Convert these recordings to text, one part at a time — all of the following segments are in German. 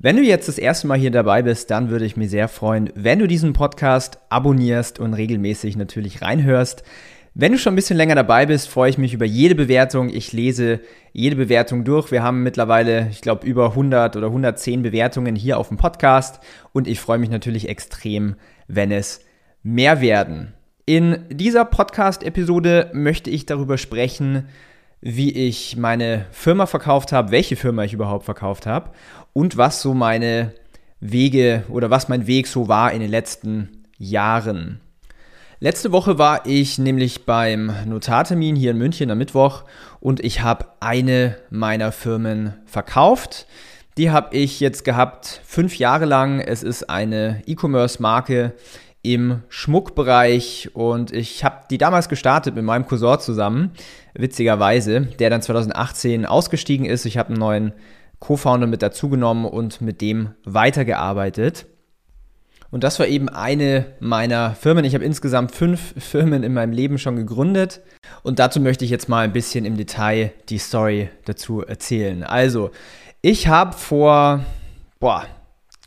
Wenn du jetzt das erste Mal hier dabei bist, dann würde ich mich sehr freuen, wenn du diesen Podcast abonnierst und regelmäßig natürlich reinhörst. Wenn du schon ein bisschen länger dabei bist, freue ich mich über jede Bewertung. Ich lese jede Bewertung durch. Wir haben mittlerweile, ich glaube, über 100 oder 110 Bewertungen hier auf dem Podcast und ich freue mich natürlich extrem, wenn es mehr werden. In dieser Podcast-Episode möchte ich darüber sprechen, wie ich meine Firma verkauft habe, welche Firma ich überhaupt verkauft habe und was so meine Wege oder was mein Weg so war in den letzten Jahren. Letzte Woche war ich nämlich beim Notartermin hier in München am Mittwoch und ich habe eine meiner Firmen verkauft. Die habe ich jetzt gehabt fünf Jahre lang. Es ist eine E-Commerce-Marke im Schmuckbereich und ich habe die damals gestartet mit meinem Cousin zusammen, witzigerweise, der dann 2018 ausgestiegen ist. Ich habe einen neuen Co-Founder mit dazugenommen und mit dem weitergearbeitet. Und das war eben eine meiner Firmen. Ich habe insgesamt fünf Firmen in meinem Leben schon gegründet. Und dazu möchte ich jetzt mal ein bisschen im Detail die Story dazu erzählen. Also, ich habe vor boah,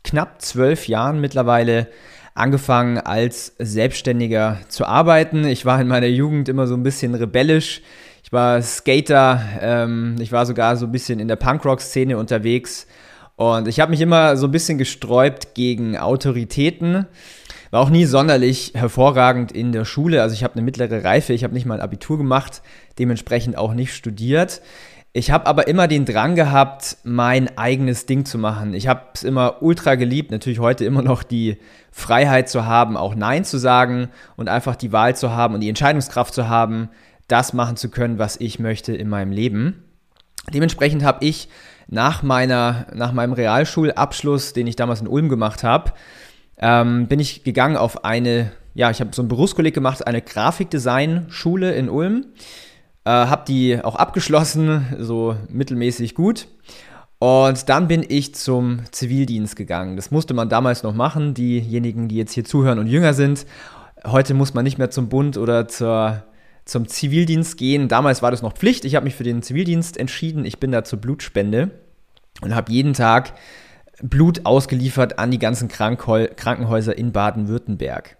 knapp zwölf Jahren mittlerweile angefangen als Selbstständiger zu arbeiten. Ich war in meiner Jugend immer so ein bisschen rebellisch. Ich war Skater, ähm, ich war sogar so ein bisschen in der Punkrock-Szene unterwegs und ich habe mich immer so ein bisschen gesträubt gegen Autoritäten. War auch nie sonderlich hervorragend in der Schule. Also ich habe eine mittlere Reife, ich habe nicht mal ein Abitur gemacht, dementsprechend auch nicht studiert. Ich habe aber immer den Drang gehabt, mein eigenes Ding zu machen. Ich habe es immer ultra geliebt, natürlich heute immer noch die Freiheit zu haben, auch Nein zu sagen und einfach die Wahl zu haben und die Entscheidungskraft zu haben, das machen zu können, was ich möchte in meinem Leben. Dementsprechend habe ich nach, meiner, nach meinem Realschulabschluss, den ich damals in Ulm gemacht habe, ähm, bin ich gegangen auf eine, ja, ich habe so ein Berufskolleg gemacht, eine Grafikdesign-Schule in Ulm. Äh, habe die auch abgeschlossen, so mittelmäßig gut. Und dann bin ich zum Zivildienst gegangen. Das musste man damals noch machen, diejenigen, die jetzt hier zuhören und jünger sind. Heute muss man nicht mehr zum Bund oder zur zum Zivildienst gehen. Damals war das noch Pflicht. Ich habe mich für den Zivildienst entschieden. Ich bin da zur Blutspende und habe jeden Tag Blut ausgeliefert an die ganzen Krankenhäuser in Baden-Württemberg.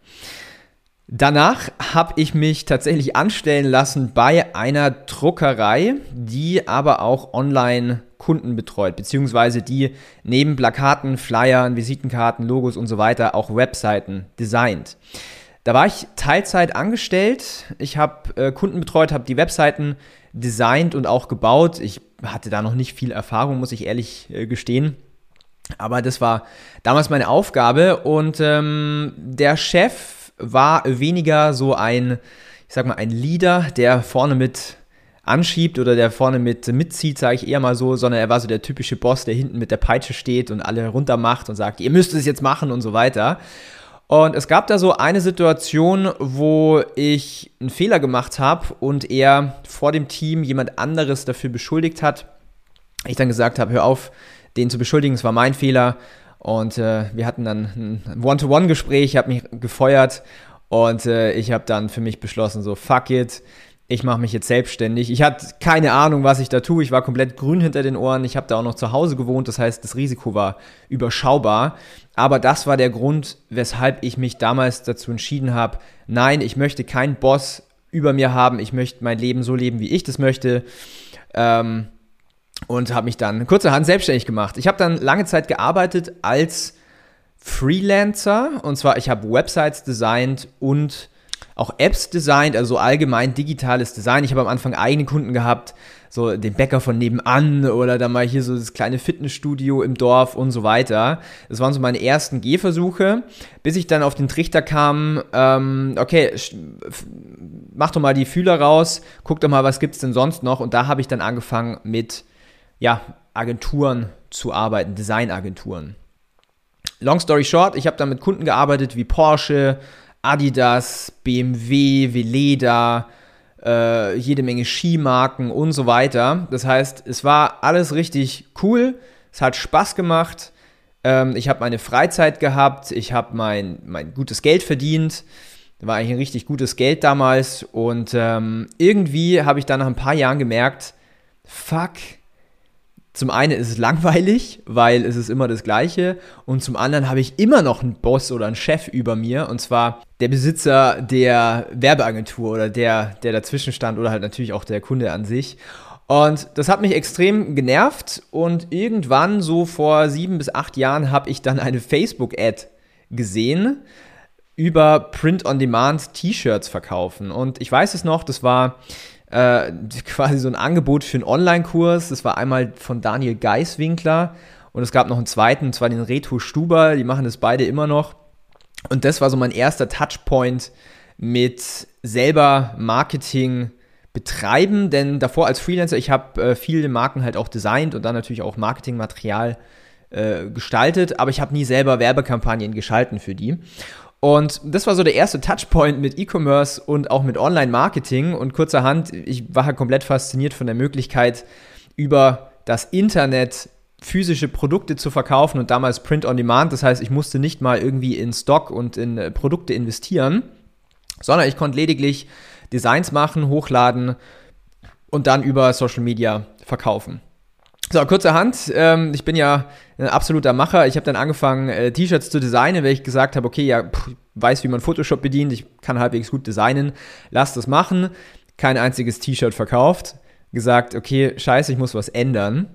Danach habe ich mich tatsächlich anstellen lassen bei einer Druckerei, die aber auch online Kunden betreut, beziehungsweise die neben Plakaten, Flyern, Visitenkarten, Logos und so weiter auch Webseiten designt. Da war ich Teilzeit angestellt. Ich habe äh, Kunden betreut, habe die Webseiten designt und auch gebaut. Ich hatte da noch nicht viel Erfahrung, muss ich ehrlich äh, gestehen. Aber das war damals meine Aufgabe und ähm, der Chef war weniger so ein, ich sag mal, ein Leader, der vorne mit anschiebt oder der vorne mit mitzieht, sage ich eher mal so, sondern er war so der typische Boss, der hinten mit der Peitsche steht und alle runter macht und sagt, ihr müsst es jetzt machen und so weiter. Und es gab da so eine Situation, wo ich einen Fehler gemacht habe und er vor dem Team jemand anderes dafür beschuldigt hat. Ich dann gesagt habe, hör auf, den zu beschuldigen, es war mein Fehler. Und äh, wir hatten dann ein One-to-One-Gespräch, ich habe mich gefeuert und äh, ich habe dann für mich beschlossen, so fuck it, ich mache mich jetzt selbstständig. Ich hatte keine Ahnung, was ich da tue. Ich war komplett grün hinter den Ohren. Ich habe da auch noch zu Hause gewohnt. Das heißt, das Risiko war überschaubar. Aber das war der Grund, weshalb ich mich damals dazu entschieden habe, nein, ich möchte keinen Boss über mir haben. Ich möchte mein Leben so leben, wie ich das möchte. Ähm, und habe mich dann kurzerhand selbstständig gemacht. Ich habe dann lange Zeit gearbeitet als Freelancer. Und zwar, ich habe Websites designt und auch Apps designt, also allgemein digitales Design. Ich habe am Anfang eigene Kunden gehabt, so den Bäcker von nebenan oder dann mal hier so das kleine Fitnessstudio im Dorf und so weiter. Das waren so meine ersten Gehversuche, bis ich dann auf den Trichter kam, ähm, okay, mach doch mal die Fühler raus, guck doch mal, was gibt's denn sonst noch und da habe ich dann angefangen mit ja, Agenturen zu arbeiten, Designagenturen. Long story short, ich habe dann mit Kunden gearbeitet wie Porsche, Adidas, BMW, Veleda, äh, jede Menge Skimarken und so weiter. Das heißt, es war alles richtig cool, es hat Spaß gemacht, ähm, ich habe meine Freizeit gehabt, ich habe mein, mein gutes Geld verdient, war eigentlich ein richtig gutes Geld damals. Und ähm, irgendwie habe ich dann nach ein paar Jahren gemerkt, fuck, zum einen ist es langweilig, weil es ist immer das Gleiche. Und zum anderen habe ich immer noch einen Boss oder einen Chef über mir. Und zwar der Besitzer der Werbeagentur oder der, der dazwischen stand oder halt natürlich auch der Kunde an sich. Und das hat mich extrem genervt. Und irgendwann, so vor sieben bis acht Jahren, habe ich dann eine Facebook-Ad gesehen über Print-on-Demand T-Shirts verkaufen. Und ich weiß es noch, das war äh, quasi so ein Angebot für einen Online-Kurs. Das war einmal von Daniel Geiswinkler und es gab noch einen zweiten, und zwar den Reto Stuber. Die machen das beide immer noch. Und das war so mein erster Touchpoint mit selber Marketing betreiben, denn davor als Freelancer, ich habe äh, viele Marken halt auch designt und dann natürlich auch Marketingmaterial äh, gestaltet, aber ich habe nie selber Werbekampagnen geschalten für die. Und das war so der erste Touchpoint mit E-Commerce und auch mit Online-Marketing. Und kurzerhand, ich war halt komplett fasziniert von der Möglichkeit, über das Internet physische Produkte zu verkaufen und damals Print on Demand. Das heißt, ich musste nicht mal irgendwie in Stock und in äh, Produkte investieren, sondern ich konnte lediglich Designs machen, hochladen und dann über Social Media verkaufen. So, kurzerhand, ähm, ich bin ja ein absoluter Macher. Ich habe dann angefangen, äh, T-Shirts zu designen, weil ich gesagt habe, okay, ja, pff, weiß, wie man Photoshop bedient, ich kann halbwegs gut designen, lass das machen. Kein einziges T-Shirt verkauft. Gesagt, okay, scheiße, ich muss was ändern.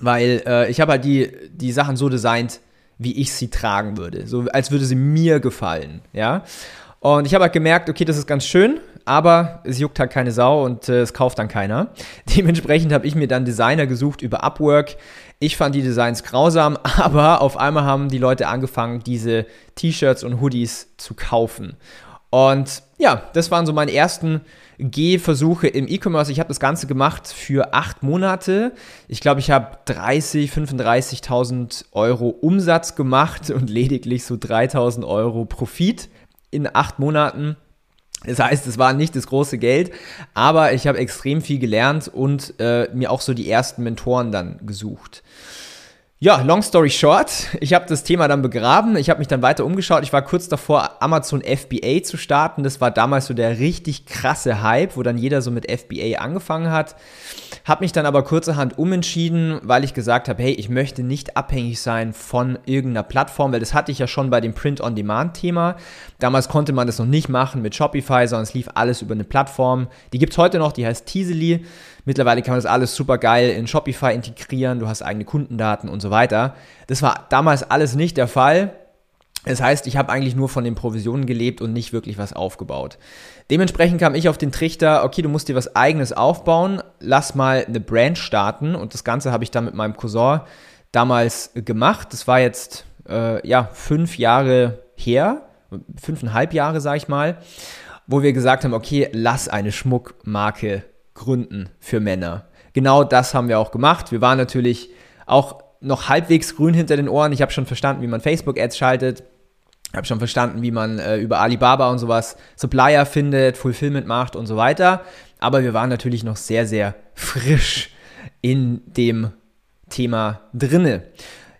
Weil äh, ich habe halt die, die Sachen so designt, wie ich sie tragen würde. So als würde sie mir gefallen, ja. Und ich habe halt gemerkt, okay, das ist ganz schön, aber es juckt halt keine Sau und äh, es kauft dann keiner. Dementsprechend habe ich mir dann Designer gesucht über Upwork. Ich fand die Designs grausam, aber auf einmal haben die Leute angefangen, diese T-Shirts und Hoodies zu kaufen. Und ja, das waren so meine ersten Gehversuche im E-Commerce. Ich habe das Ganze gemacht für acht Monate. Ich glaube, ich habe 30, 35.000 Euro Umsatz gemacht und lediglich so 3.000 Euro Profit in acht Monaten. Das heißt, es war nicht das große Geld, aber ich habe extrem viel gelernt und äh, mir auch so die ersten Mentoren dann gesucht. Ja, long story short, ich habe das Thema dann begraben, ich habe mich dann weiter umgeschaut, ich war kurz davor, Amazon FBA zu starten, das war damals so der richtig krasse Hype, wo dann jeder so mit FBA angefangen hat, habe mich dann aber kurzerhand umentschieden, weil ich gesagt habe, hey, ich möchte nicht abhängig sein von irgendeiner Plattform, weil das hatte ich ja schon bei dem Print-on-Demand-Thema, damals konnte man das noch nicht machen mit Shopify, sondern es lief alles über eine Plattform, die gibt es heute noch, die heißt Teasely, Mittlerweile kann man das alles super geil in Shopify integrieren, du hast eigene Kundendaten und so weiter. Das war damals alles nicht der Fall. Das heißt, ich habe eigentlich nur von den Provisionen gelebt und nicht wirklich was aufgebaut. Dementsprechend kam ich auf den Trichter, okay, du musst dir was eigenes aufbauen, lass mal eine Brand starten und das Ganze habe ich dann mit meinem Cousin damals gemacht. Das war jetzt äh, ja fünf Jahre her, fünfeinhalb Jahre sage ich mal, wo wir gesagt haben, okay, lass eine Schmuckmarke gründen für Männer. Genau das haben wir auch gemacht. Wir waren natürlich auch noch halbwegs grün hinter den Ohren. Ich habe schon verstanden, wie man Facebook-Ads schaltet. Habe schon verstanden, wie man äh, über Alibaba und sowas Supplier findet, Fulfillment macht und so weiter. Aber wir waren natürlich noch sehr, sehr frisch in dem Thema drinne.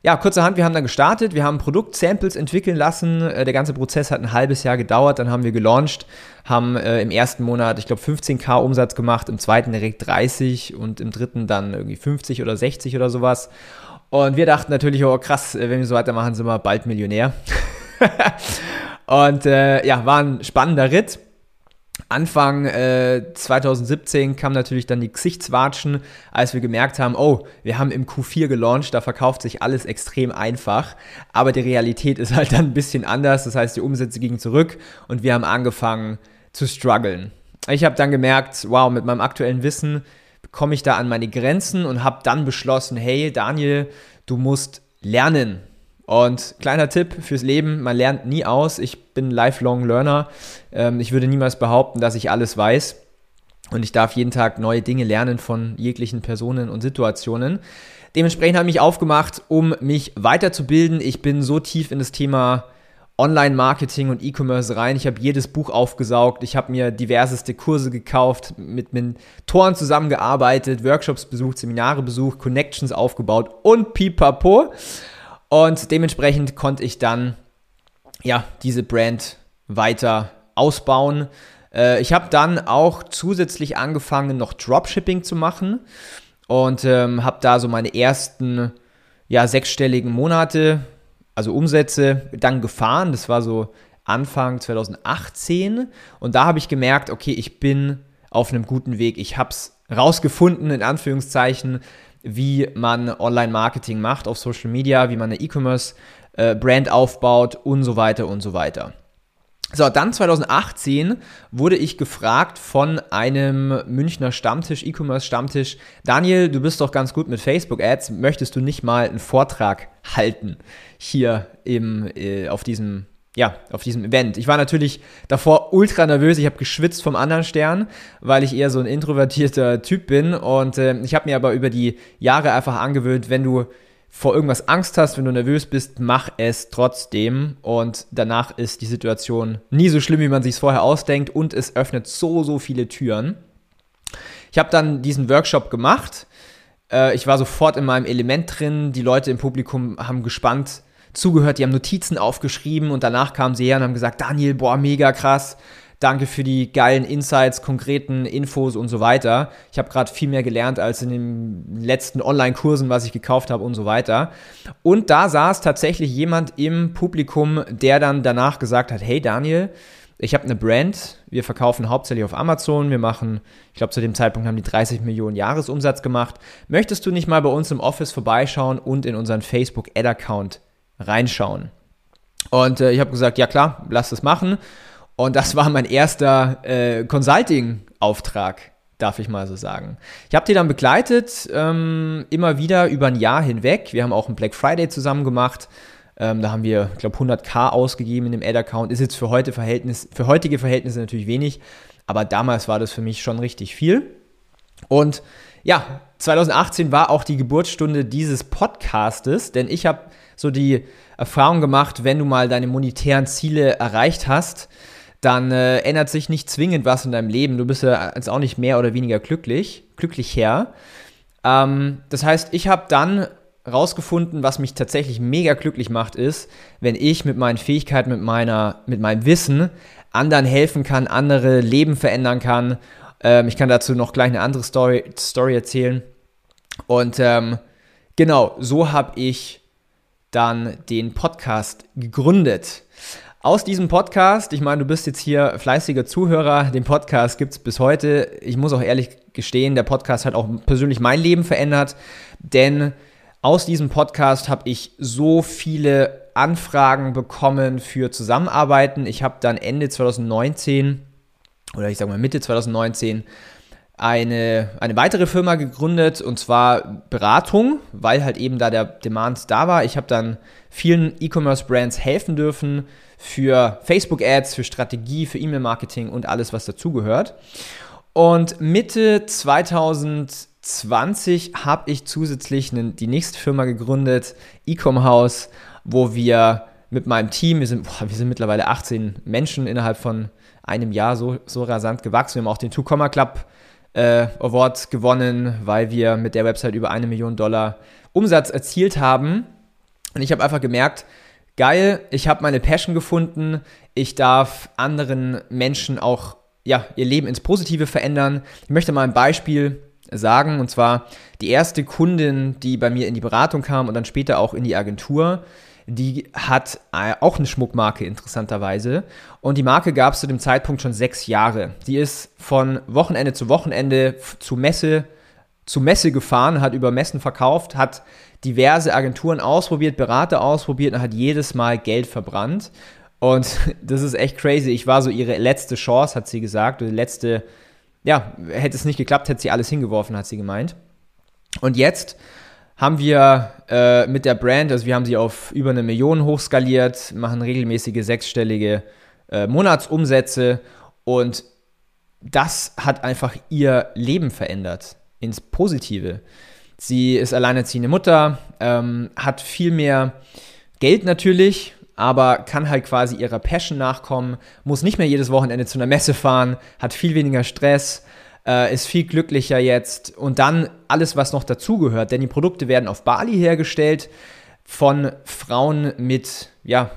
Ja, kurzerhand, wir haben dann gestartet, wir haben Produktsamples entwickeln lassen. Äh, der ganze Prozess hat ein halbes Jahr gedauert, dann haben wir gelauncht, haben äh, im ersten Monat, ich glaube, 15k Umsatz gemacht, im zweiten direkt 30 und im dritten dann irgendwie 50 oder 60 oder sowas. Und wir dachten natürlich, oh krass, äh, wenn wir so weitermachen, sind wir bald Millionär. und äh, ja, war ein spannender Ritt. Anfang äh, 2017 kam natürlich dann die Gesichtswatschen, als wir gemerkt haben, oh, wir haben im Q4 gelauncht, da verkauft sich alles extrem einfach, aber die Realität ist halt dann ein bisschen anders, das heißt, die Umsätze gingen zurück und wir haben angefangen zu strugglen. Ich habe dann gemerkt, wow, mit meinem aktuellen Wissen komme ich da an meine Grenzen und habe dann beschlossen, hey Daniel, du musst lernen. Und kleiner Tipp fürs Leben, man lernt nie aus. Ich bin Lifelong Learner. Ähm, ich würde niemals behaupten, dass ich alles weiß. und ich darf jeden Tag neue Dinge lernen von jeglichen Personen und Situationen. Dementsprechend habe ich mich aufgemacht, um mich weiterzubilden. Ich bin so tief in das Thema Online-Marketing und E-Commerce rein. Ich habe jedes Buch aufgesaugt. Ich habe mir diverseste Kurse gekauft, mit Mentoren zusammengearbeitet, Workshops besucht, Seminare besucht, Connections aufgebaut und pipapo. Und dementsprechend konnte ich dann ja diese Brand weiter ausbauen. Äh, ich habe dann auch zusätzlich angefangen, noch Dropshipping zu machen und ähm, habe da so meine ersten ja, sechsstelligen Monate also Umsätze dann gefahren. Das war so Anfang 2018. Und da habe ich gemerkt, okay, ich bin auf einem guten Weg. Ich habe es rausgefunden, in Anführungszeichen, wie man Online-Marketing macht auf Social Media, wie man eine E-Commerce-Brand aufbaut und so weiter und so weiter. So, dann 2018 wurde ich gefragt von einem Münchner Stammtisch, E-Commerce Stammtisch, Daniel, du bist doch ganz gut mit Facebook Ads, möchtest du nicht mal einen Vortrag halten hier im, äh, auf diesem ja, auf diesem Event. Ich war natürlich davor ultra nervös. Ich habe geschwitzt vom anderen Stern, weil ich eher so ein introvertierter Typ bin. Und äh, ich habe mir aber über die Jahre einfach angewöhnt, wenn du vor irgendwas Angst hast, wenn du nervös bist, mach es trotzdem. Und danach ist die Situation nie so schlimm, wie man sich es vorher ausdenkt. Und es öffnet so, so viele Türen. Ich habe dann diesen Workshop gemacht. Äh, ich war sofort in meinem Element drin. Die Leute im Publikum haben gespannt zugehört, die haben Notizen aufgeschrieben und danach kamen sie her und haben gesagt, Daniel, boah, mega krass Danke für die geilen Insights, konkreten Infos und so weiter. Ich habe gerade viel mehr gelernt als in den letzten Online-Kursen, was ich gekauft habe und so weiter. Und da saß tatsächlich jemand im Publikum, der dann danach gesagt hat, hey Daniel, ich habe eine Brand, wir verkaufen hauptsächlich auf Amazon, wir machen, ich glaube zu dem Zeitpunkt haben die 30 Millionen Jahresumsatz gemacht. Möchtest du nicht mal bei uns im Office vorbeischauen und in unseren Facebook Ad Account reinschauen? Und äh, ich habe gesagt, ja klar, lass das machen. Und das war mein erster äh, Consulting-Auftrag, darf ich mal so sagen. Ich habe die dann begleitet, ähm, immer wieder über ein Jahr hinweg. Wir haben auch einen Black Friday zusammen gemacht. Ähm, da haben wir, ich glaube, 100k ausgegeben in dem Ad-Account. Ist jetzt für, heute Verhältnis, für heutige Verhältnisse natürlich wenig, aber damals war das für mich schon richtig viel. Und ja, 2018 war auch die Geburtsstunde dieses Podcastes, denn ich habe so die Erfahrung gemacht, wenn du mal deine monetären Ziele erreicht hast, dann äh, ändert sich nicht zwingend was in deinem Leben. Du bist ja jetzt auch nicht mehr oder weniger glücklich, glücklicher. Ähm, das heißt, ich habe dann rausgefunden, was mich tatsächlich mega glücklich macht, ist, wenn ich mit meinen Fähigkeiten, mit, meiner, mit meinem Wissen anderen helfen kann, andere Leben verändern kann. Ähm, ich kann dazu noch gleich eine andere Story, Story erzählen. Und ähm, genau, so habe ich dann den Podcast gegründet. Aus diesem Podcast, ich meine, du bist jetzt hier fleißiger Zuhörer, den Podcast gibt es bis heute. Ich muss auch ehrlich gestehen, der Podcast hat auch persönlich mein Leben verändert, denn aus diesem Podcast habe ich so viele Anfragen bekommen für Zusammenarbeiten. Ich habe dann Ende 2019 oder ich sage mal Mitte 2019 eine, eine weitere Firma gegründet und zwar Beratung, weil halt eben da der Demand da war. Ich habe dann vielen E-Commerce-Brands helfen dürfen, für Facebook-Ads, für Strategie, für E-Mail-Marketing und alles, was dazugehört. Und Mitte 2020 habe ich zusätzlich eine, die nächste Firma gegründet, Ecom House, wo wir mit meinem Team, wir sind, boah, wir sind mittlerweile 18 Menschen innerhalb von einem Jahr so, so rasant gewachsen. Wir haben auch den Two Comma Club äh, Award gewonnen, weil wir mit der Website über eine Million Dollar Umsatz erzielt haben. Und ich habe einfach gemerkt, geil, ich habe meine Passion gefunden, ich darf anderen Menschen auch ja, ihr Leben ins Positive verändern. Ich möchte mal ein Beispiel sagen, und zwar die erste Kundin, die bei mir in die Beratung kam und dann später auch in die Agentur, die hat äh, auch eine Schmuckmarke interessanterweise. Und die Marke gab es zu dem Zeitpunkt schon sechs Jahre. Die ist von Wochenende zu Wochenende zu Messe zu Messe gefahren, hat über Messen verkauft, hat diverse Agenturen ausprobiert, Berater ausprobiert und hat jedes Mal Geld verbrannt. Und das ist echt crazy. Ich war so ihre letzte Chance, hat sie gesagt. Oder letzte, ja, hätte es nicht geklappt, hätte sie alles hingeworfen, hat sie gemeint. Und jetzt haben wir äh, mit der Brand, also wir haben sie auf über eine Million hochskaliert, machen regelmäßige sechsstellige äh, Monatsumsätze und das hat einfach ihr Leben verändert ins Positive. Sie ist alleinerziehende Mutter, ähm, hat viel mehr Geld natürlich, aber kann halt quasi ihrer Passion nachkommen, muss nicht mehr jedes Wochenende zu einer Messe fahren, hat viel weniger Stress, äh, ist viel glücklicher jetzt und dann alles, was noch dazugehört, denn die Produkte werden auf Bali hergestellt von Frauen mit ja,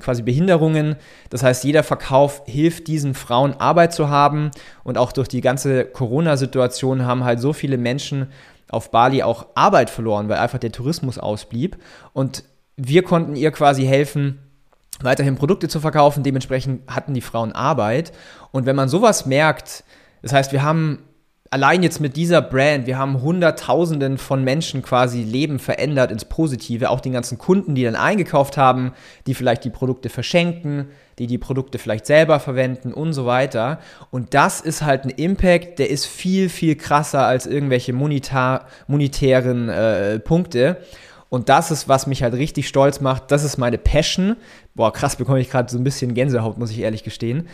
quasi Behinderungen. Das heißt, jeder Verkauf hilft diesen Frauen Arbeit zu haben und auch durch die ganze Corona-Situation haben halt so viele Menschen auf Bali auch Arbeit verloren, weil einfach der Tourismus ausblieb und wir konnten ihr quasi helfen, weiterhin Produkte zu verkaufen. Dementsprechend hatten die Frauen Arbeit. Und wenn man sowas merkt, das heißt, wir haben allein jetzt mit dieser Brand, wir haben Hunderttausenden von Menschen quasi Leben verändert ins Positive, auch den ganzen Kunden, die dann eingekauft haben, die vielleicht die Produkte verschenken, die die Produkte vielleicht selber verwenden und so weiter. Und das ist halt ein Impact, der ist viel, viel krasser als irgendwelche monetar, monetären äh, Punkte. Und das ist, was mich halt richtig stolz macht. Das ist meine Passion. Boah, krass, bekomme ich gerade so ein bisschen Gänsehaut, muss ich ehrlich gestehen.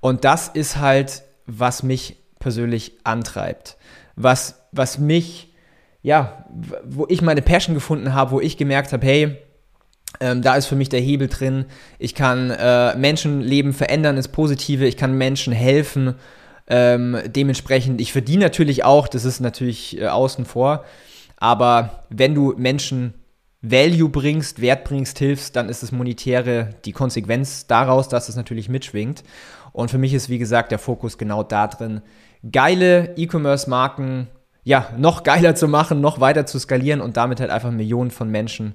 Und das ist halt, was mich persönlich antreibt. Was, was mich, ja, wo ich meine Passion gefunden habe, wo ich gemerkt habe, hey, ähm, da ist für mich der Hebel drin. Ich kann äh, Menschenleben verändern ins Positive. Ich kann Menschen helfen. Ähm, dementsprechend, ich verdiene natürlich auch, das ist natürlich äh, außen vor. Aber wenn du Menschen Value bringst, Wert bringst, hilfst, dann ist das Monetäre die Konsequenz daraus, dass es natürlich mitschwingt. Und für mich ist, wie gesagt, der Fokus genau da drin, geile E-Commerce-Marken ja, noch geiler zu machen, noch weiter zu skalieren und damit halt einfach Millionen von Menschen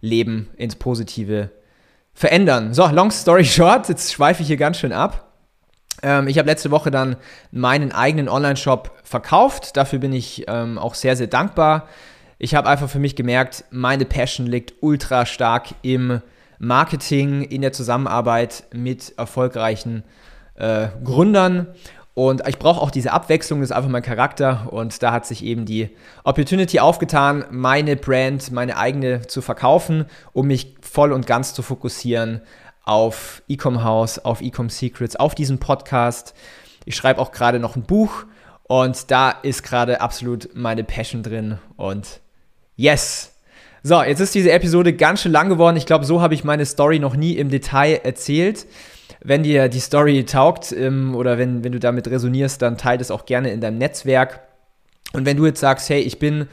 Leben ins Positive verändern. So, long story short, jetzt schweife ich hier ganz schön ab. Ähm, ich habe letzte Woche dann meinen eigenen Online-Shop verkauft. Dafür bin ich ähm, auch sehr, sehr dankbar. Ich habe einfach für mich gemerkt, meine Passion liegt ultra stark im Marketing, in der Zusammenarbeit mit erfolgreichen äh, Gründern. Und ich brauche auch diese Abwechslung, das ist einfach mein Charakter. Und da hat sich eben die Opportunity aufgetan, meine Brand, meine eigene zu verkaufen, um mich voll und ganz zu fokussieren auf Ecom House, auf Ecom Secrets, auf diesen Podcast. Ich schreibe auch gerade noch ein Buch und da ist gerade absolut meine Passion drin. Und yes! So, jetzt ist diese Episode ganz schön lang geworden. Ich glaube, so habe ich meine Story noch nie im Detail erzählt. Wenn dir die Story taugt ähm, oder wenn, wenn du damit resonierst, dann teile es auch gerne in deinem Netzwerk. Und wenn du jetzt sagst, hey, ich bin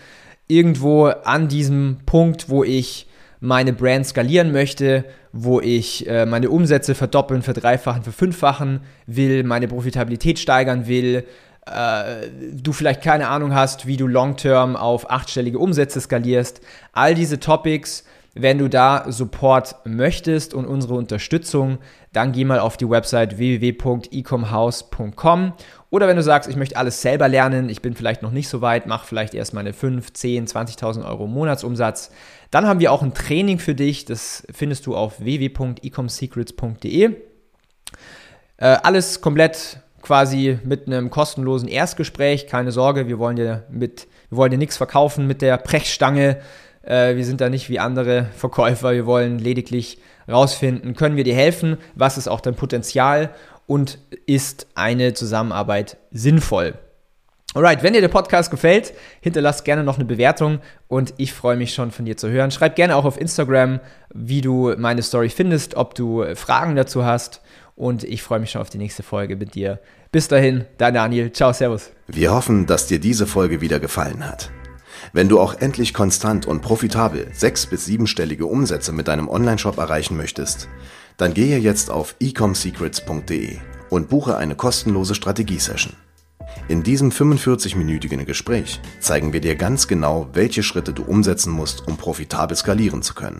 irgendwo an diesem Punkt, wo ich meine Brand skalieren möchte, wo ich äh, meine Umsätze verdoppeln, verdreifachen, verfünffachen will, meine Profitabilität steigern will, du vielleicht keine Ahnung hast, wie du long-term auf achtstellige Umsätze skalierst. All diese Topics wenn du da Support möchtest und unsere Unterstützung, dann geh mal auf die Website www.ecomhouse.com oder wenn du sagst, ich möchte alles selber lernen, ich bin vielleicht noch nicht so weit, mach vielleicht erst meine 5, 10, 20.000 Euro Monatsumsatz, dann haben wir auch ein Training für dich, das findest du auf www.ecomsecrets.de. Äh, alles komplett quasi mit einem kostenlosen Erstgespräch, keine Sorge, wir wollen dir mit, wir wollen dir nichts verkaufen mit der Brechstange, äh, wir sind da nicht wie andere Verkäufer. Wir wollen lediglich rausfinden, können wir dir helfen? Was ist auch dein Potenzial? Und ist eine Zusammenarbeit sinnvoll? Alright, wenn dir der Podcast gefällt, hinterlass gerne noch eine Bewertung und ich freue mich schon von dir zu hören. Schreib gerne auch auf Instagram, wie du meine Story findest, ob du Fragen dazu hast und ich freue mich schon auf die nächste Folge mit dir. Bis dahin, dein Daniel. Ciao, Servus. Wir hoffen, dass dir diese Folge wieder gefallen hat. Wenn du auch endlich konstant und profitabel sechs- bis siebenstellige Umsätze mit deinem Onlineshop erreichen möchtest, dann gehe jetzt auf ecomsecrets.de und buche eine kostenlose Strategiesession. In diesem 45-minütigen Gespräch zeigen wir dir ganz genau, welche Schritte du umsetzen musst, um profitabel skalieren zu können.